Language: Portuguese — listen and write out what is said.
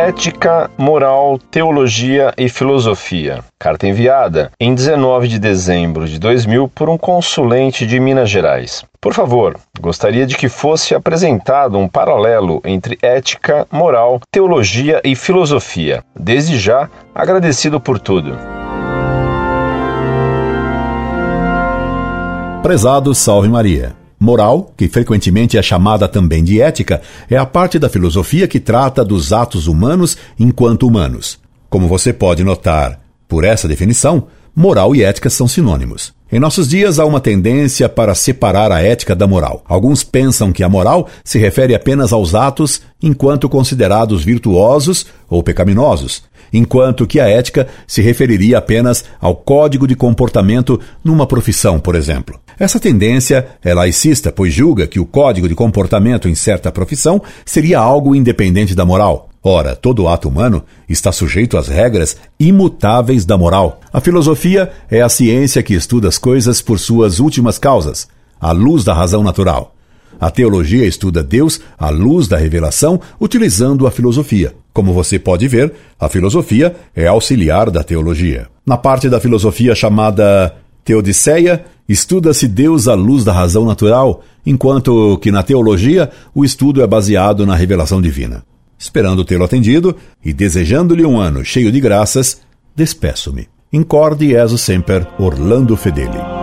Ética, Moral, Teologia e Filosofia. Carta enviada em 19 de dezembro de 2000 por um consulente de Minas Gerais. Por favor, gostaria de que fosse apresentado um paralelo entre ética, moral, teologia e filosofia. Desde já, agradecido por tudo. Prezado Salve Maria. Moral, que frequentemente é chamada também de ética, é a parte da filosofia que trata dos atos humanos enquanto humanos. Como você pode notar por essa definição, moral e ética são sinônimos. Em nossos dias há uma tendência para separar a ética da moral. Alguns pensam que a moral se refere apenas aos atos enquanto considerados virtuosos ou pecaminosos, enquanto que a ética se referiria apenas ao código de comportamento numa profissão, por exemplo. Essa tendência é laicista, pois julga que o código de comportamento em certa profissão seria algo independente da moral. Ora, todo ato humano está sujeito às regras imutáveis da moral. A filosofia é a ciência que estuda as coisas por suas últimas causas, à luz da razão natural. A teologia estuda Deus à luz da revelação, utilizando a filosofia. Como você pode ver, a filosofia é auxiliar da teologia. Na parte da filosofia chamada Teodiceia, estuda-se Deus à luz da razão natural, enquanto que na teologia o estudo é baseado na revelação divina. Esperando tê-lo atendido e desejando-lhe um ano cheio de graças, despeço-me. Incorde Jesus Semper, Orlando Fedeli.